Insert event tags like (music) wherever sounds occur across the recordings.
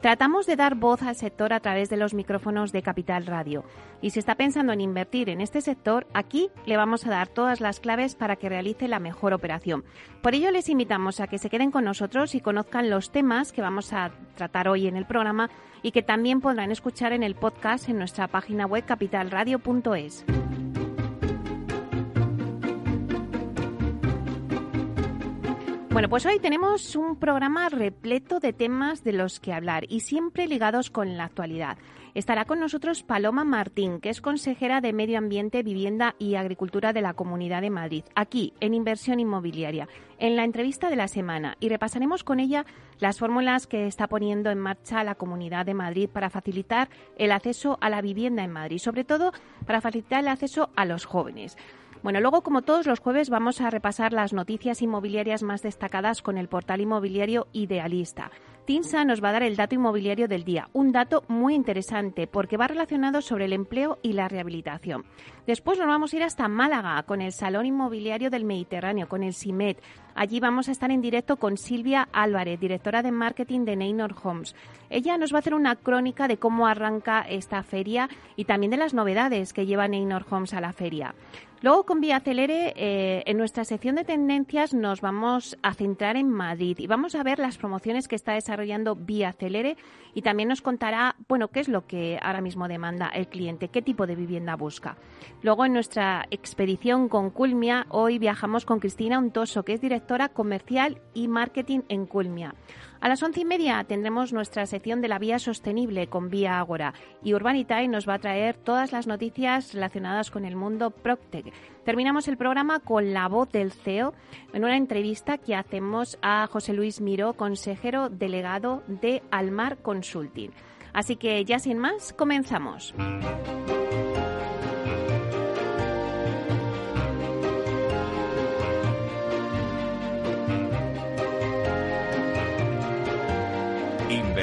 Tratamos de dar voz al sector a través de los micrófonos de Capital Radio. Y si está pensando en invertir en este sector, aquí le vamos a dar todas las claves para que realice la mejor operación. Por ello les invitamos a que se queden con nosotros y conozcan los temas que vamos a tratar hoy en el programa y que también podrán escuchar en el podcast en nuestra página web capitalradio.es. Bueno, pues hoy tenemos un programa repleto de temas de los que hablar y siempre ligados con la actualidad. Estará con nosotros Paloma Martín, que es consejera de Medio Ambiente, Vivienda y Agricultura de la Comunidad de Madrid, aquí en Inversión Inmobiliaria, en la entrevista de la semana. Y repasaremos con ella las fórmulas que está poniendo en marcha la Comunidad de Madrid para facilitar el acceso a la vivienda en Madrid, sobre todo para facilitar el acceso a los jóvenes. Bueno, luego, como todos los jueves, vamos a repasar las noticias inmobiliarias más destacadas con el portal inmobiliario Idealista. Tinsa nos va a dar el dato inmobiliario del día, un dato muy interesante porque va relacionado sobre el empleo y la rehabilitación. Después nos vamos a ir hasta Málaga con el Salón Inmobiliario del Mediterráneo, con el CIMET. Allí vamos a estar en directo con Silvia Álvarez, directora de marketing de Neynor Homes. Ella nos va a hacer una crónica de cómo arranca esta feria y también de las novedades que lleva Neynor Homes a la feria. Luego, con Vía Celere, eh, en nuestra sección de tendencias nos vamos a centrar en Madrid y vamos a ver las promociones que está desarrollando Vía Celere y también nos contará, bueno, qué es lo que ahora mismo demanda el cliente, qué tipo de vivienda busca. Luego, en nuestra expedición con Culmia, hoy viajamos con Cristina Untoso, que es directora comercial y marketing en Culmia. A las once y media tendremos nuestra sección de la vía sostenible con Vía Ágora y Urbanitae nos va a traer todas las noticias relacionadas con el mundo Proctec. Terminamos el programa con la voz del CEO en una entrevista que hacemos a José Luis Miró, consejero delegado de Almar Consulting. Así que ya sin más, comenzamos.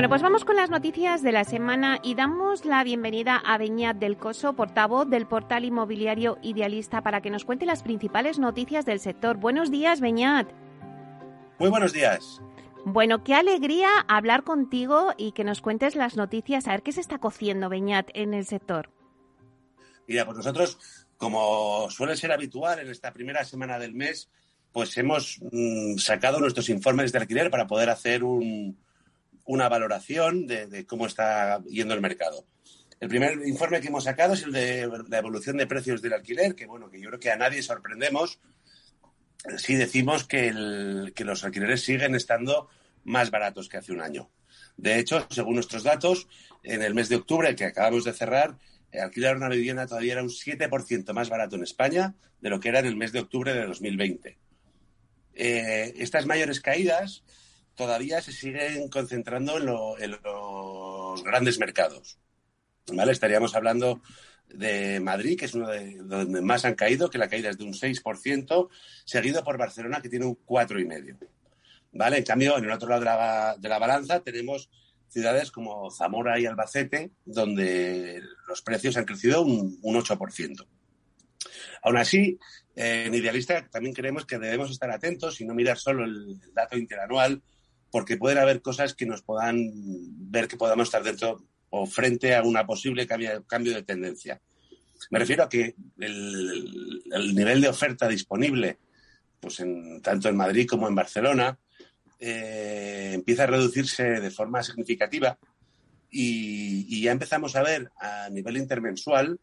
Bueno, pues vamos con las noticias de la semana y damos la bienvenida a Beñat del Coso, portavoz del portal inmobiliario Idealista, para que nos cuente las principales noticias del sector. Buenos días, Beñat. Muy buenos días. Bueno, qué alegría hablar contigo y que nos cuentes las noticias, a ver qué se está cociendo, Beñat, en el sector. Mira, pues nosotros, como suele ser habitual en esta primera semana del mes, pues hemos mm, sacado nuestros informes de alquiler para poder hacer un, una valoración de, cómo está yendo el mercado. El primer informe que hemos sacado es el de la evolución de precios del alquiler, que bueno, que yo creo que a nadie sorprendemos si decimos que, los alquileres siguen estando más baratos que hace un año. De hecho, según nuestros datos, en el mes de octubre que acabamos de cerrar, alquilar una vivienda todavía era un 7% más barato en España de lo que era en el mes de octubre de 2020. Eh, estas mayores caídas todavía se siguen concentrando en, los grandes mercados. ¿Vale? Estaríamos hablando de Madrid, que es uno de donde más han caído, que la caída es de un 6%, seguido por Barcelona, que tiene un 4,5%. ¿Vale? En cambio, en el otro lado de la, balanza tenemos ciudades como Zamora y Albacete, donde los precios han crecido un, un 8%. Aún así, en Idealista también creemos que debemos estar atentos y no mirar solo el dato interanual porque pueden haber cosas que nos puedan ver que podamos estar dentro o frente a una posible cambio, de tendencia. Me refiero a que el, nivel de oferta disponible pues en, tanto en Madrid como en Barcelona, eh, empieza a reducirse de forma significativa y, ya empezamos a ver a nivel intermensual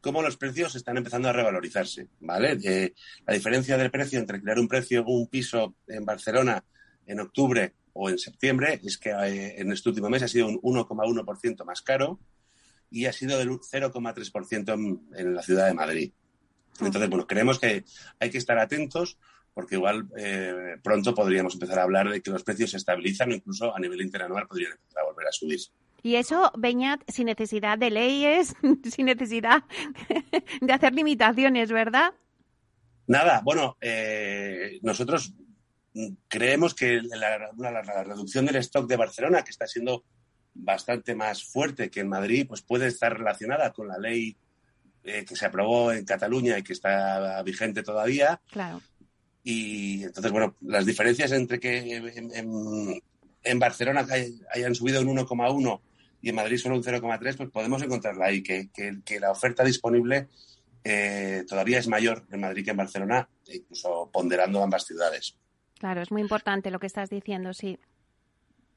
cómo los precios están empezando a revalorizarse, ¿vale? Eh, la diferencia del precio entre crear un precio un piso en Barcelona en octubre o en septiembre es que eh, en este último mes ha sido un 1,1% más caro y ha sido del 0,3% en, en la ciudad de Madrid. Entonces, bueno, creemos que hay que estar atentos porque igual eh, pronto podríamos empezar a hablar de que los precios se estabilizan o incluso a nivel interanual podrían empezar a volver a subir. Y eso, Beñat, sin necesidad de leyes, (laughs) sin necesidad de hacer limitaciones, ¿verdad? Nada, bueno, eh, nosotros creemos que la, la, reducción del stock de Barcelona, que está siendo bastante más fuerte que en Madrid, pues puede estar relacionada con la ley eh, que se aprobó en Cataluña y que está vigente todavía. Claro. Y entonces, bueno, las diferencias entre que en, Barcelona hayan subido un 1,1 y en Madrid solo un 0,3, pues podemos encontrarla ahí, que, que, la oferta disponible eh, todavía es mayor en Madrid que en Barcelona, incluso ponderando ambas ciudades. Claro, es muy importante lo que estás diciendo, sí.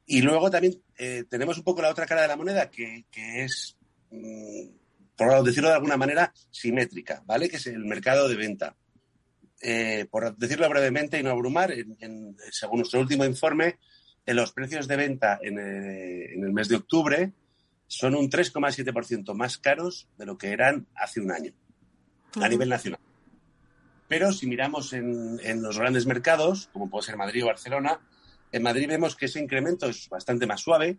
Y luego también eh, tenemos un poco la otra cara de la moneda, que, es, mm, por decirlo de alguna manera, simétrica, ¿vale? Que es el mercado de venta. Eh, por decirlo brevemente y no abrumar, según nuestro último informe, en los precios de venta en, eh, el mes de octubre son un 3,7% más caros de lo que eran hace un año a nivel nacional. Pero si miramos en, los grandes mercados, como puede ser Madrid o Barcelona, en Madrid vemos que ese incremento es bastante más suave,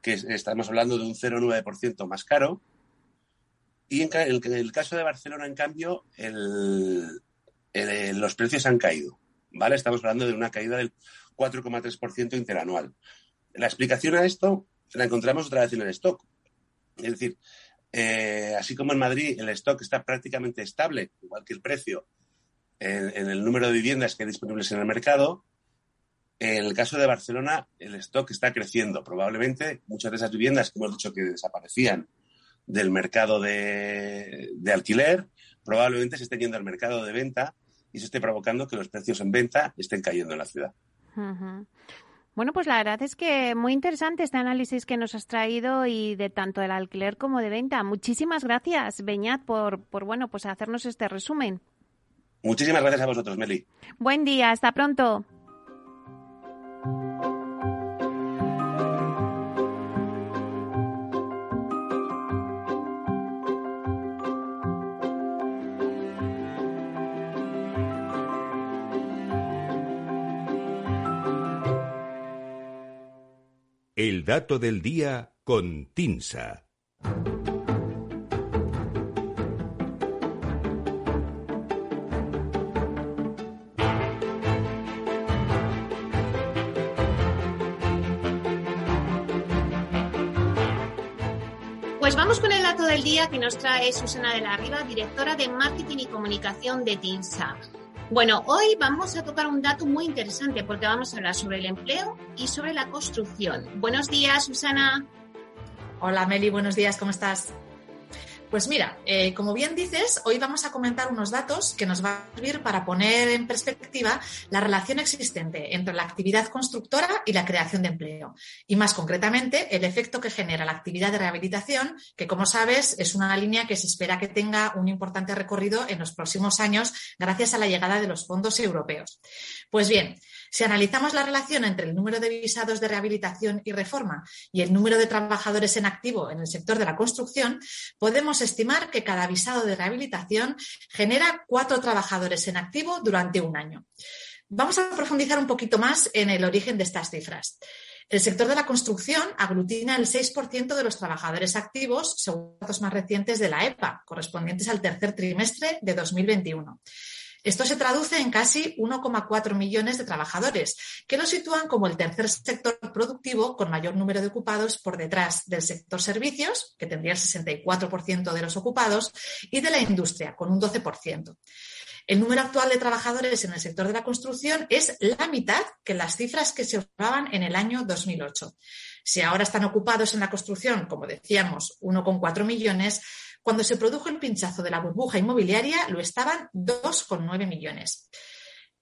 que estamos hablando de un 0,9% más caro. Y en, el caso de Barcelona, en cambio, los precios han caído. ¿vale? Estamos hablando de una caída del 4,3% interanual. La explicación a esto la encontramos otra vez en el stock. Es decir, eh, así como en Madrid el stock está prácticamente estable, igual que el precio, en, el número de viviendas que hay disponibles en el mercado, en el caso de Barcelona el stock está creciendo. Probablemente muchas de esas viviendas que hemos dicho que desaparecían del mercado de, alquiler, probablemente se estén yendo al mercado de venta y se esté provocando que los precios en venta estén cayendo en la ciudad. Bueno, pues la verdad es que muy interesante este análisis que nos has traído y de tanto del alquiler como de venta. Muchísimas gracias, Beñat, por, por bueno, pues hacernos este resumen. Muchísimas gracias a vosotros, Meli. Buen día, hasta pronto. El dato del día con Tinsa. Del día que nos trae Susana de la Riva, directora de Marketing y Comunicación de TINSA. Bueno, hoy vamos a tocar un dato muy interesante porque vamos a hablar sobre el empleo y sobre la construcción. Buenos días, Susana. Hola, Meli, buenos días, ¿cómo estás? Pues mira, eh, como bien dices, hoy vamos a comentar unos datos que nos van a servir para poner en perspectiva la relación existente entre la actividad constructora y la creación de empleo. Y más concretamente, el efecto que genera la actividad de rehabilitación, que como sabes es una línea que se espera que tenga un importante recorrido en los próximos años gracias a la llegada de los fondos europeos. Pues bien, si analizamos la relación entre el número de visados de rehabilitación y reforma y el número de trabajadores en activo en el sector de la construcción, podemos estimar que cada visado de rehabilitación genera cuatro trabajadores en activo durante un año. Vamos a profundizar un poquito más en el origen de estas cifras. El sector de la construcción aglutina el 6% de los trabajadores activos, según datos más recientes de la EPA, correspondientes al tercer trimestre de 2021. Esto se traduce en casi 1,4 millones de trabajadores, que lo sitúan como el tercer sector productivo con mayor número de ocupados por detrás del sector servicios, que tendría el 64% de los ocupados, y de la industria, con un 12%. El número actual de trabajadores en el sector de la construcción es la mitad que las cifras que se observaban en el año 2008. Si ahora están ocupados en la construcción, como decíamos, 1,4 millones, cuando se produjo el pinchazo de la burbuja inmobiliaria, lo estaban 2,9 millones.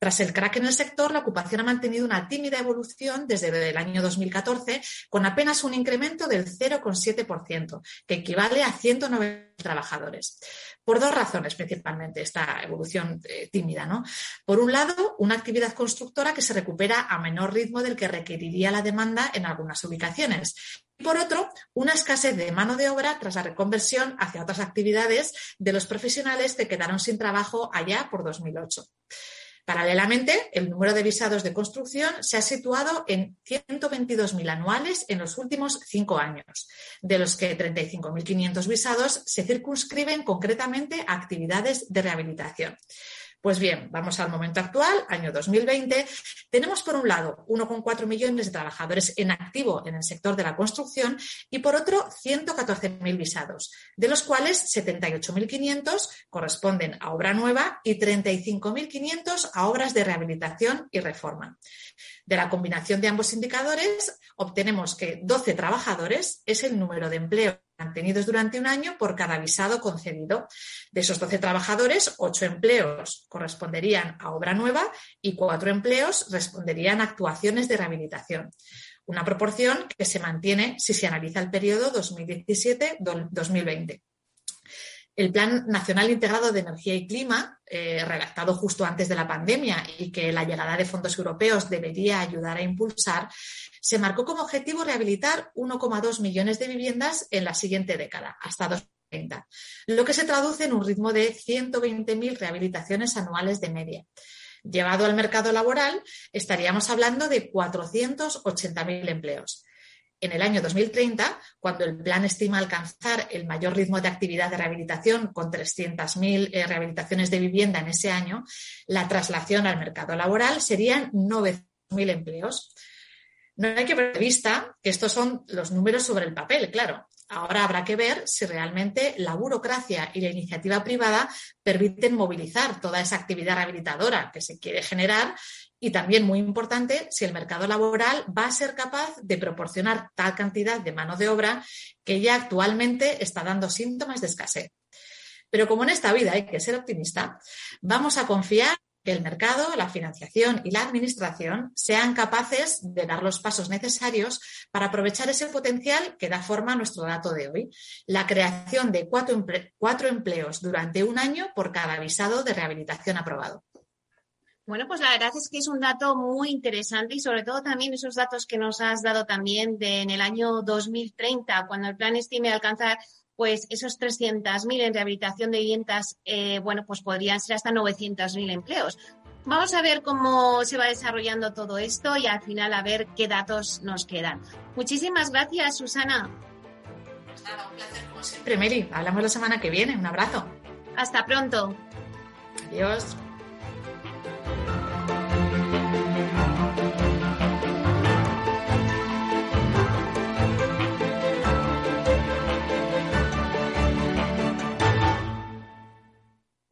Tras el crack en el sector, la ocupación ha mantenido una tímida evolución desde el año 2014, con apenas un incremento del 0,7%, que equivale a 190 trabajadores por dos razones principalmente esta evolución eh, tímida. ¿no? Por un lado, una actividad constructora que se recupera a menor ritmo del que requeriría la demanda en algunas ubicaciones. Y por otro, una escasez de mano de obra tras la reconversión hacia otras actividades de los profesionales que quedaron sin trabajo allá por 2008. Paralelamente, el número de visados de construcción se ha situado en 122.000 anuales en los últimos cinco años, de los que 35.500 visados se circunscriben concretamente a actividades de rehabilitación. Pues bien, vamos al momento actual, año 2020. Tenemos por un lado 1,4 millones de trabajadores en activo en el sector de la construcción y por otro 114.000 visados, de los cuales 78.500 corresponden a obra nueva y 35.500 a obras de rehabilitación y reforma. De la combinación de ambos indicadores obtenemos que 12 trabajadores es el número de empleo mantenidos durante un año por cada visado concedido. De esos 12 trabajadores, 8 empleos corresponderían a obra nueva y 4 empleos responderían a actuaciones de rehabilitación. Una proporción que se mantiene si se analiza el periodo 2017-2020. El Plan Nacional Integrado de Energía y Clima, eh, redactado justo antes de la pandemia y que la llegada de fondos europeos debería ayudar a impulsar, se marcó como objetivo rehabilitar 1,2 millones de viviendas en la siguiente década, hasta 2030, lo que se traduce en un ritmo de 120.000 rehabilitaciones anuales de media. Llevado al mercado laboral, estaríamos hablando de 480.000 empleos. En el año 2030, cuando el plan estima alcanzar el mayor ritmo de actividad de rehabilitación con 300.000 eh, rehabilitaciones de vivienda en ese año, la traslación al mercado laboral serían 900.000 empleos. No hay que ver vista que estos son los números sobre el papel, claro. Ahora habrá que ver si realmente la burocracia y la iniciativa privada permiten movilizar toda esa actividad rehabilitadora que se quiere generar y también, muy importante, si el mercado laboral va a ser capaz de proporcionar tal cantidad de mano de obra que ya actualmente está dando síntomas de escasez. Pero como en esta vida hay que ser optimista, vamos a confiar que el mercado, la financiación y la administración sean capaces de dar los pasos necesarios para aprovechar ese potencial que da forma a nuestro dato de hoy, la creación de cuatro, empleos durante un año por cada visado de rehabilitación aprobado. Bueno, pues la verdad es que es un dato muy interesante y sobre todo también esos datos que nos has dado también de en el año 2030, cuando el plan estime alcanzar pues esos 300.000 en rehabilitación de viviendas, eh, bueno, pues podrían ser hasta 900.000 empleos. Vamos a ver cómo se va desarrollando todo esto y al final a ver qué datos nos quedan. Muchísimas gracias, Susana. Pues nada, un placer como siempre, Meli. Hablamos la semana que viene. Un abrazo. Hasta pronto. Adiós.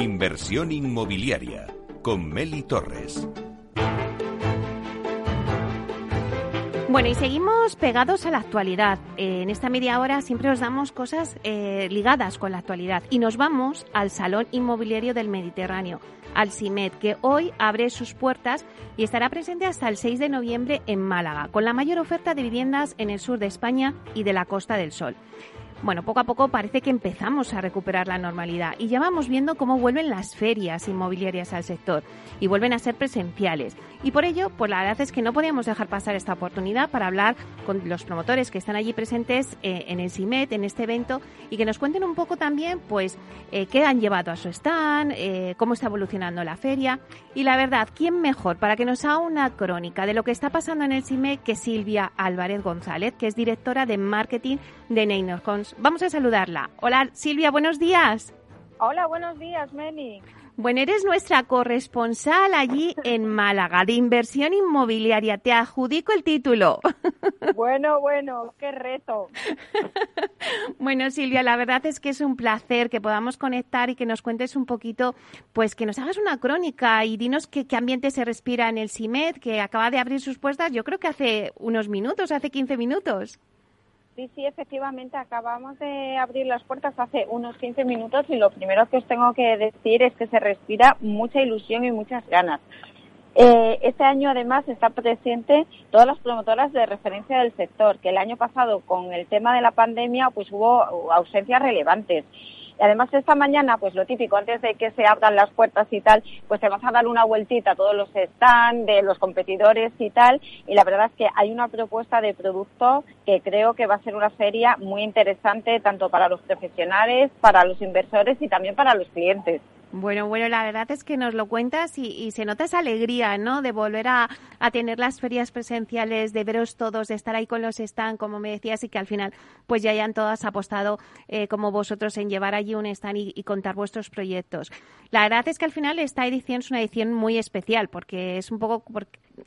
Inversión inmobiliaria con Meli Torres. Bueno, y seguimos pegados a la actualidad. en esta media hora siempre os damos cosas eh, ligadas con la actualidad y nos vamos al Salón Inmobiliario del Mediterráneo, al CIMED, que hoy abre sus puertas y estará presente hasta el 6 de noviembre en Málaga, con la mayor oferta de viviendas en el sur de España y de la Costa del Sol bueno, poco a poco parece que empezamos a recuperar la normalidad y ya vamos viendo cómo vuelven las ferias inmobiliarias al sector y vuelven a ser presenciales. Y por ello, pues la verdad es que no podíamos dejar pasar esta oportunidad para hablar con los promotores que están allí presentes eh, en el CIMET, en este evento, y que nos cuenten un poco también, pues, eh, qué han llevado a su stand, eh, cómo está evolucionando la feria. Y la verdad, ¿quién mejor para que nos haga una crónica de lo que está pasando en el CIMET que Silvia Álvarez González, que es directora de marketing de Neynor Vamos a saludarla. Hola Silvia, buenos días. Hola, buenos días, Meli. Bueno, eres nuestra corresponsal allí (laughs) en Málaga de inversión inmobiliaria. Te adjudico el título. (laughs) Bueno, bueno, qué reto. (laughs) Bueno, Silvia, la verdad es que es un placer que podamos conectar y que nos cuentes un poquito, pues que nos hagas una crónica y dinos qué, qué ambiente se respira en el CIMED, que acaba de abrir sus puertas, yo creo que hace unos minutos, hace 15 minutos. Sí, sí, efectivamente, acabamos de abrir las puertas hace unos 15 minutos y lo primero que os tengo que decir es que se respira mucha ilusión y muchas ganas. Eh, este año además está presente todas las promotoras de referencia del sector, que el año pasado con el tema de la pandemia pues hubo ausencias relevantes. Y además esta mañana, pues lo típico, antes de que se abran las puertas y tal, pues te vas a dar una vueltita a todos los stands de los competidores y tal. Y la verdad es que hay una propuesta de producto que creo que va a ser una feria muy interesante tanto para los profesionales, para los inversores y también para los clientes. Bueno, bueno, la verdad es que nos lo cuentas y, se nota esa alegría, ¿no? De volver a, tener las ferias presenciales, de veros todos, de estar ahí con los stand, como me decías, y que al final, pues ya hayan todas apostado, eh, como vosotros, en llevar allí un stand y, contar vuestros proyectos. La verdad es que al final esta edición es una edición muy especial, porque es un poco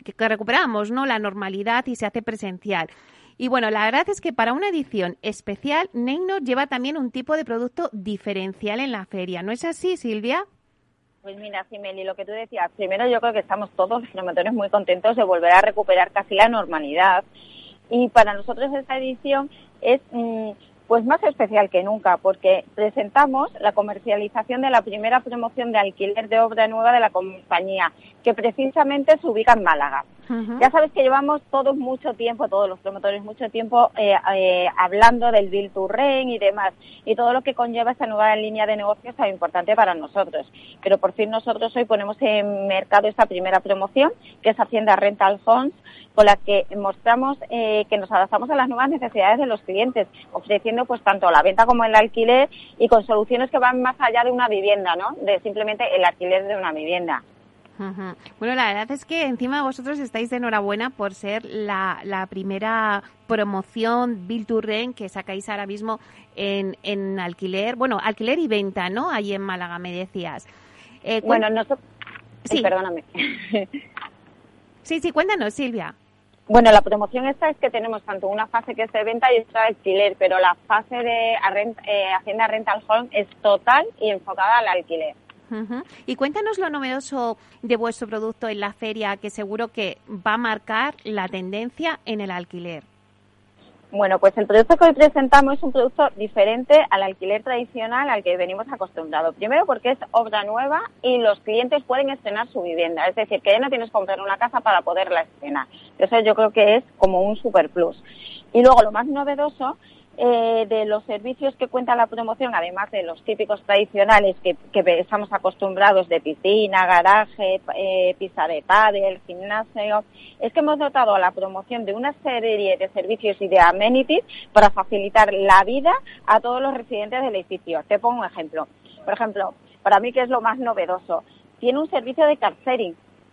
que recuperamos, ¿no? La normalidad y se hace presencial. Y bueno, la verdad es que para una edición especial, Neynor lleva también un tipo de producto diferencial en la feria. ¿No es así, Silvia? Pues mira, Simeli, lo que tú decías, primero yo creo que estamos todos los promotores muy contentos de volver a recuperar casi la normalidad. Y para nosotros esta edición es mm, pues más especial que nunca, porque presentamos la comercialización de la primera promoción de alquiler de obra nueva de la compañía, que precisamente se ubica en Málaga. Ya sabes que llevamos todos mucho tiempo, todos los promotores, mucho tiempo eh, eh, hablando del Bill to Rent y demás, y todo lo que conlleva esta nueva línea de negocios tan importante para nosotros. Pero por fin nosotros hoy ponemos en mercado esta primera promoción, que es Hacienda Rental Funds, con la que mostramos eh, que nos adaptamos a las nuevas necesidades de los clientes, ofreciendo pues tanto la venta como el alquiler y con soluciones que van más allá de una vivienda, ¿no? De simplemente el alquiler de una vivienda. Bueno, la verdad es que encima vosotros estáis de enhorabuena por ser la, la primera promoción Bill to Rent que sacáis ahora mismo en, en alquiler, bueno, alquiler y venta, ¿no? Ahí en Málaga, me decías. Eh, bueno, nosotros... Sí. perdóname. (laughs) sí, sí, cuéntanos, Silvia. Bueno, la promoción esta es que tenemos tanto una fase que es de venta y otra de alquiler, pero la fase de eh, Hacienda Rental Home es total y enfocada al alquiler. Y cuéntanos lo novedoso de vuestro producto en la feria, que seguro que va a marcar la tendencia en el alquiler. Bueno, pues el producto que hoy presentamos es un producto diferente al alquiler tradicional al que venimos acostumbrados. Primero porque es obra nueva y los clientes pueden estrenar su vivienda. Es decir, que ya no tienes que comprar una casa para poderla estrenar. Eso yo creo que es como un super plus. Y luego lo más novedoso eh, de los servicios que cuenta la promoción, además de los típicos tradicionales que, estamos acostumbrados de piscina, garaje, eh, pista de pádel, gimnasio, es que hemos dotado a la promoción de una serie de servicios y de amenities para facilitar la vida a todos los residentes del edificio. Te pongo un ejemplo. Por ejemplo, para mí que es lo más novedoso, tiene un servicio de car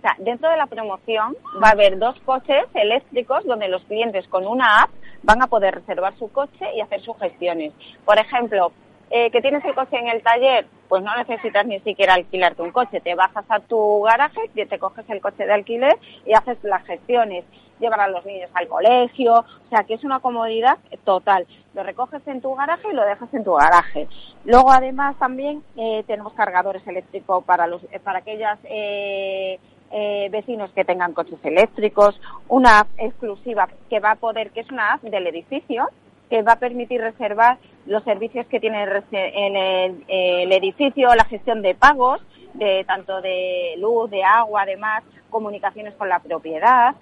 o sea, dentro de la promoción va a haber dos coches eléctricos donde los clientes con una app van a poder reservar su coche y hacer sus gestiones. Por ejemplo, eh, que tienes el coche en el taller, pues no necesitas ni siquiera alquilarte un coche. Te bajas a tu garaje, te coges el coche de alquiler y haces las gestiones. Llevar a los niños al colegio, o sea que es una comodidad total. Lo recoges en tu garaje y lo dejas en tu garaje. Luego además también eh, tenemos cargadores eléctricos para los para aquellas eh, eh, vecinos que tengan coches eléctricos, una app exclusiva que va a poder, que es una app del edificio, que va a permitir reservar los servicios que tiene en el, edificio, la gestión de pagos, de tanto de luz, de agua, además, comunicaciones con la propiedad.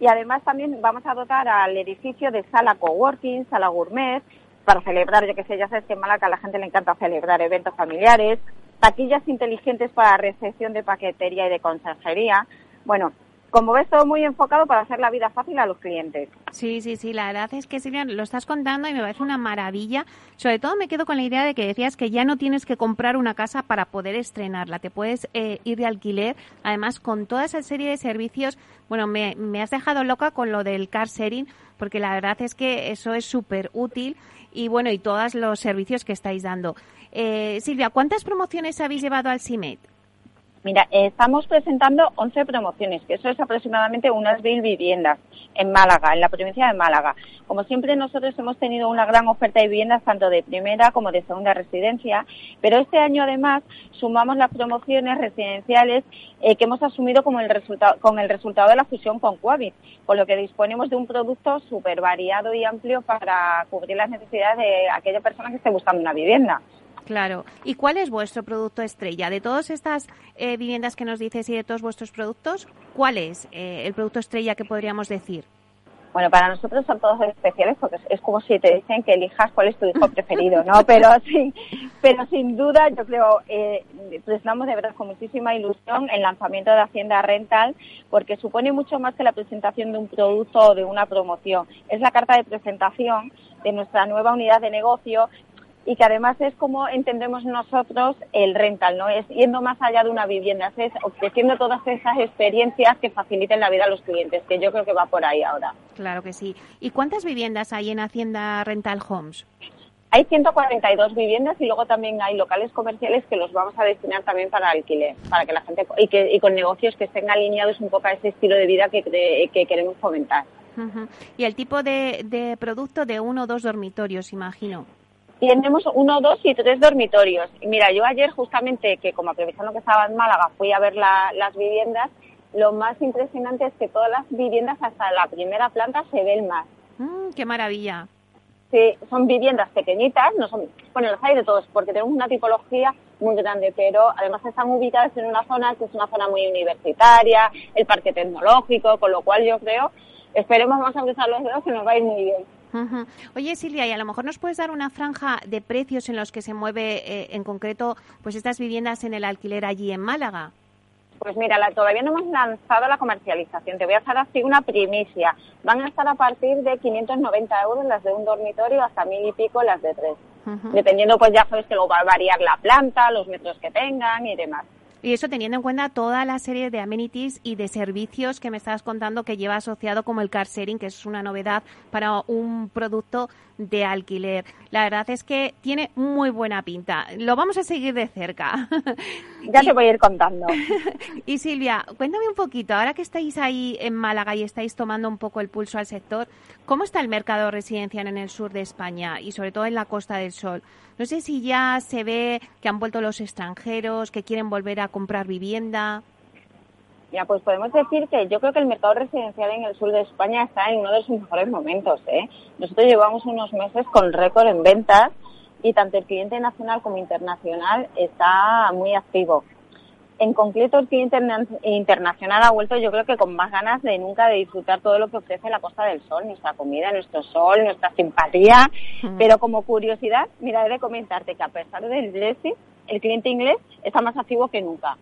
Y además también vamos a dotar al edificio de sala coworking, sala gourmet, para celebrar, yo que sé, ya sabes que en Malaca a la gente le encanta celebrar eventos familiares, taquillas inteligentes para recepción de paquetería y de conserjería. Bueno, como ves, todo muy enfocado para hacer la vida fácil a los clientes. Sí, sí, sí, la verdad es que Silvia, lo estás contando y me parece una maravilla. Sobre todo me quedo con la idea de que decías que ya no tienes que comprar una casa para poder estrenarla, te puedes eh, ir de alquiler. Además, con toda esa serie de servicios, bueno, me, me has dejado loca con lo del car sharing, porque la verdad es que eso es súper útil y bueno, y todos los servicios que estáis dando. Eh, Silvia, ¿cuántas promociones habéis llevado al CIMET? Mira, estamos presentando 11 promociones, que eso es aproximadamente unas mil viviendas en Málaga, en la provincia de Málaga. Como siempre, nosotros hemos tenido una gran oferta de viviendas, tanto de primera como de segunda residencia, pero este año además sumamos las promociones residenciales eh, que hemos asumido como el resultado, con el resultado de la fusión con Coavit, con lo que disponemos de un producto súper variado y amplio para cubrir las necesidades de aquella persona que esté buscando una vivienda. Claro. ¿Y cuál es vuestro producto estrella? De todas estas eh, viviendas que nos dices y de todos vuestros productos, ¿cuál es eh, el producto estrella que podríamos decir? Bueno, para nosotros son todos especiales porque es como si te dicen que elijas cuál es tu hijo preferido, ¿no? (laughs) Pero sí, pero sin duda yo creo, eh, presentamos de verdad con muchísima ilusión el lanzamiento de Hacienda Rental porque supone mucho más que la presentación de un producto o de una promoción. Es la carta de presentación de nuestra nueva unidad de negocio y que además es como entendemos nosotros el rental, ¿no? Es yendo más allá de una vivienda, es ofreciendo todas esas experiencias que faciliten la vida a los clientes, que yo creo que va por ahí ahora. Claro que sí. ¿Y cuántas viviendas hay en Hacienda Rental Homes? Hay 142 viviendas y luego también hay locales comerciales que los vamos a destinar también para alquiler, para que la gente y, que, y con negocios que estén alineados un poco a ese estilo de vida que, que queremos fomentar. Y el tipo de, de producto de uno o dos dormitorios, imagino tenemos uno, dos y tres dormitorios. Mira, yo ayer justamente, que como aprovechando que estaba en Málaga, fui a ver las viviendas, lo más impresionante es que todas las viviendas hasta la primera planta se ven más. Mm, ¡Qué maravilla! Sí, son viviendas pequeñitas, no son, bueno, las hay de todos, porque tenemos una tipología muy grande, pero además están ubicadas en una zona que es una zona muy universitaria, el parque tecnológico, con lo cual yo creo, esperemos más a los dedos que nos va a ir muy bien. Oye Silvia, y a lo mejor nos puedes dar una franja de precios en los que se mueve eh, en concreto pues estas viviendas en el alquiler allí en Málaga. Pues mira, todavía no hemos lanzado la comercialización. Te voy a hacer así una primicia. Van a estar a partir de 590 euros las de un dormitorio hasta mil y pico las de tres. Dependiendo, pues ya sabes que luego va a variar la planta, los metros que tengan y demás. Y eso teniendo en cuenta toda la serie de amenities y de servicios que me estabas contando que lleva asociado como el car sharing, que es una novedad para un producto de alquiler. La verdad es que tiene muy buena pinta. Lo vamos a seguir de cerca. (laughs) Ya te voy a ir contando. (laughs) y Silvia, cuéntame un poquito, ahora que estáis ahí en Málaga y estáis tomando un poco el pulso al sector, ¿cómo está el mercado residencial en el sur de España y sobre todo en la Costa del Sol? No sé si ya se ve que han vuelto los extranjeros, que quieren volver a comprar vivienda. Ya, pues podemos decir que yo creo que el mercado residencial en el sur de España está en uno de sus mejores momentos. ¿eh? Nosotros llevamos unos meses con récord en ventas y tanto el cliente nacional como internacional está muy activo. En concreto, el cliente internacional ha vuelto, yo creo que con más ganas de nunca de disfrutar todo lo que ofrece la Costa del Sol, nuestra comida, nuestro sol, nuestra simpatía. Pero como curiosidad, mira, he de comentarte que a pesar del Brexit, el cliente inglés está más activo que nunca.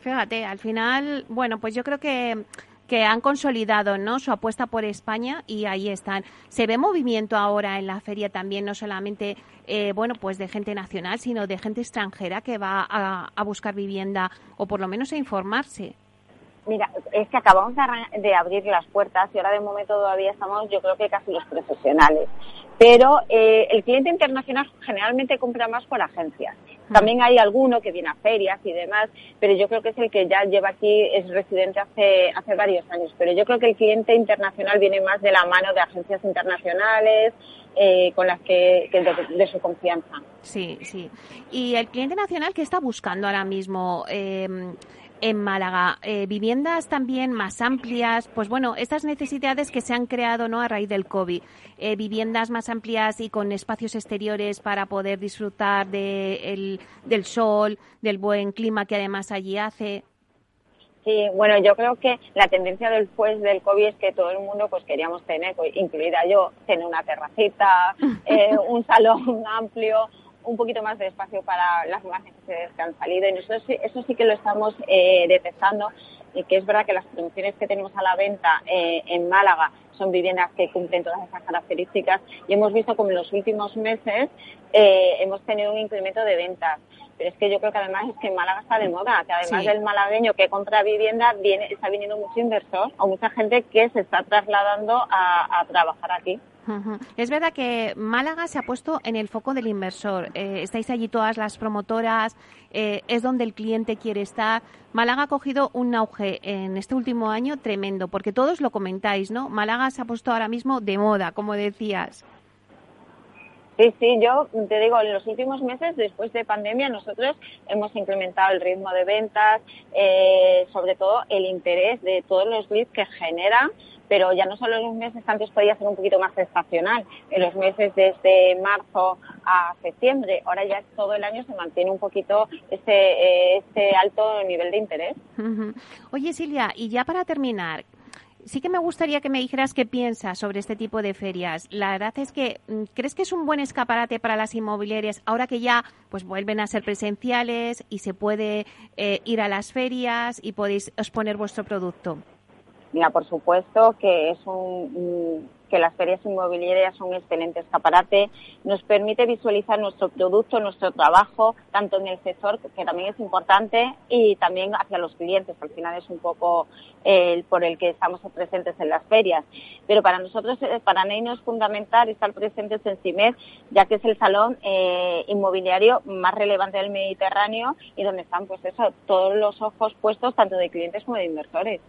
Fíjate, al final, bueno, pues yo creo que que han consolidado ¿no? su apuesta por España y ahí están. Se ve movimiento ahora en la feria también, no solamente eh, bueno pues de gente nacional, sino de gente extranjera que va a, buscar vivienda o por lo menos a informarse. Mira, es que acabamos de, abrir las puertas y ahora de momento todavía estamos, yo creo que casi los profesionales. Pero eh, el cliente internacional generalmente compra más por agencias. También hay alguno que viene a ferias y demás, pero yo creo que es el que ya lleva aquí, es residente hace, hace varios años. Pero yo creo que el cliente internacional viene más de la mano de agencias internacionales, eh, con las que, de, su confianza. Sí, sí. ¿Y el cliente nacional qué está buscando ahora mismo? Eh, en Málaga. Eh, viviendas también más amplias, pues bueno, estas necesidades que se han creado ¿no? a raíz del COVID. Eh, viviendas más amplias y con espacios exteriores para poder disfrutar de del sol, del buen clima que además allí hace. Sí, bueno, yo creo que la tendencia después del COVID es que todo el mundo pues queríamos tener, pues, incluida yo, tener una terracita, (laughs) eh, un salón amplio, un poquito más de espacio para las nuevas necesidades que han salido y nosotros eso sí que lo estamos eh, detectando y que es verdad que las promociones que tenemos a la venta eh, en Málaga son viviendas que cumplen todas esas características y hemos visto como en los últimos meses eh, hemos tenido un incremento de ventas. pero es que yo creo que además es que Málaga está de moda, que además del malagueño que compra vivienda, viene, está viniendo mucho inversor o mucha gente que se está trasladando a trabajar aquí. Es verdad que Málaga se ha puesto en el foco del inversor. Eh, estáis allí todas las promotoras, eh, es donde el cliente quiere estar. Málaga ha cogido un auge en este último año tremendo, porque todos lo comentáis, ¿no? Málaga se ha puesto ahora mismo de moda, como decías. Sí, sí, yo te digo, en los últimos meses, después de pandemia, nosotros hemos incrementado el ritmo de ventas, eh, sobre todo el interés de todos los leads que generan pero ya no solo en los meses, antes podía ser un poquito más estacional, en los meses desde marzo a septiembre, ahora ya todo el año se mantiene un poquito ese, ese alto nivel de interés. Oye Silvia, y ya para terminar, sí que me gustaría que me dijeras qué piensas sobre este tipo de ferias. La verdad es que, mm, ¿crees que es un buen escaparate para las inmobiliarias ahora que ya pues vuelven a ser presenciales y se puede eh, ir a las ferias y podéis exponer vuestro producto? Mira, por supuesto que es un, que las ferias inmobiliarias son un excelente escaparate, nos permite visualizar nuestro producto, nuestro trabajo, tanto en el sector, que también es importante, y también hacia los clientes. Al final es un poco el por el que estamos presentes en las ferias. Pero para nosotros, eh, para Neino es fundamental estar presentes en CIMED, ya que es el salón eh, inmobiliario más relevante del Mediterráneo y donde están, pues eso, todos los ojos puestos tanto de clientes como de inversores.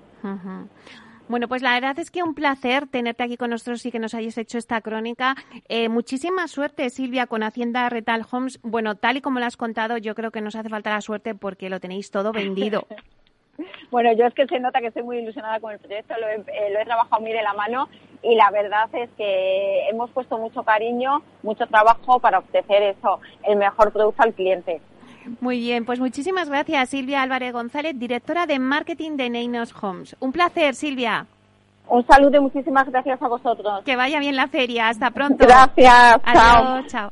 Bueno, pues la verdad es que un placer tenerte aquí con nosotros y que nos hayas hecho esta crónica. Eh, muchísima suerte, Silvia, con Hacienda Retal Homes. Bueno, tal y como lo has contado, yo creo que nos hace falta la suerte porque lo tenéis todo vendido. (laughs) Bueno, yo es que se nota que estoy muy ilusionada con el proyecto, lo he, eh, lo he trabajado muy de la mano y la verdad es que hemos puesto mucho cariño, mucho trabajo para ofrecer eso, el mejor producto al cliente. Muy bien, pues muchísimas gracias Silvia Álvarez González, directora de marketing de Neinos Homes. Un placer, Silvia. Un saludo y muchísimas gracias a vosotros. Que vaya bien la feria. Hasta pronto. Gracias. Adiós, chao.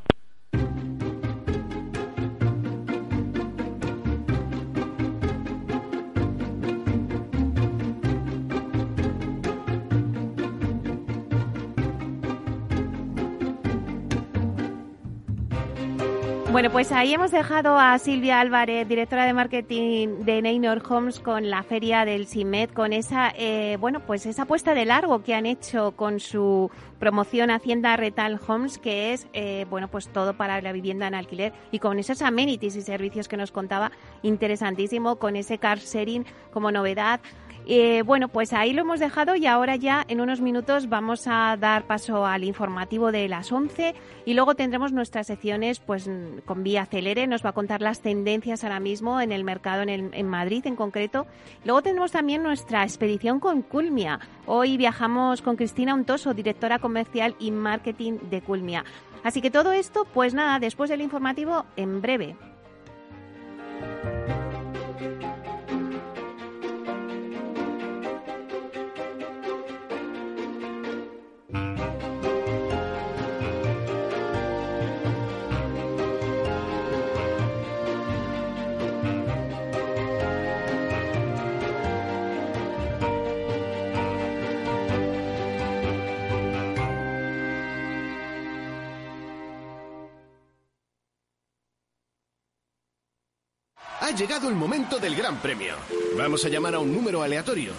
Bueno, pues ahí hemos dejado a Silvia Álvarez, directora de marketing de Neynor Homes, con la feria del CIMED, con esa, eh, bueno, pues esa apuesta de largo que han hecho con su promoción Hacienda Retal Homes, que es, eh, bueno, pues todo para la vivienda en alquiler y con esos amenities y servicios que nos contaba, interesantísimo, con ese car sharing como novedad. Eh, bueno, pues ahí lo hemos dejado y ahora ya en unos minutos vamos a dar paso al informativo de las 11 y luego tendremos nuestras secciones pues con Vía Celere, nos va a contar las tendencias ahora mismo en el mercado en, Madrid en concreto. Luego tendremos también nuestra expedición con Culmia. Hoy viajamos con Cristina Untoso, directora comercial y marketing de Culmia. Así que todo esto, pues nada, después del informativo en breve. Llegado el momento del gran premio. Vamos a llamar a un número aleatorio.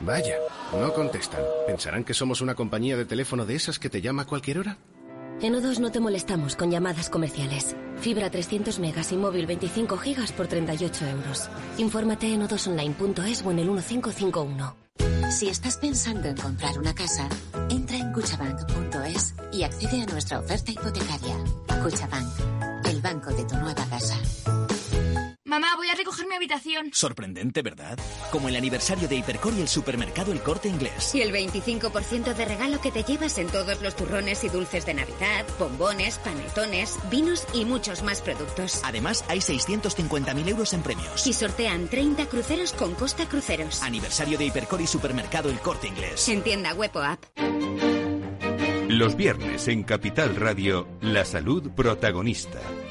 Vaya, no contestan. ¿Pensarán que somos una compañía de teléfono de esas que te llama a cualquier hora? En O2 no te molestamos con llamadas comerciales. Fibra 300 megas y móvil 25 gigas por 38 euros. Infórmate en o2online.es o en el 1551. Si estás pensando en comprar una casa, entra en cuchabank.es y accede a nuestra oferta hipotecaria. Cuchabank banco de tu nueva casa. Mamá, voy a recoger mi habitación. Sorprendente, ¿verdad? Como el aniversario de Hipercor y el supermercado El Corte Inglés. Y el 25% de regalo que te llevas en todos los turrones y dulces de Navidad, bombones, panetones, vinos y muchos más productos. Además, hay 650.000 euros en premios. Y sortean 30 cruceros con Costa Cruceros. Aniversario de Hipercor y supermercado El Corte Inglés. En tienda web o app. Los viernes en Capital Radio, la salud protagonista.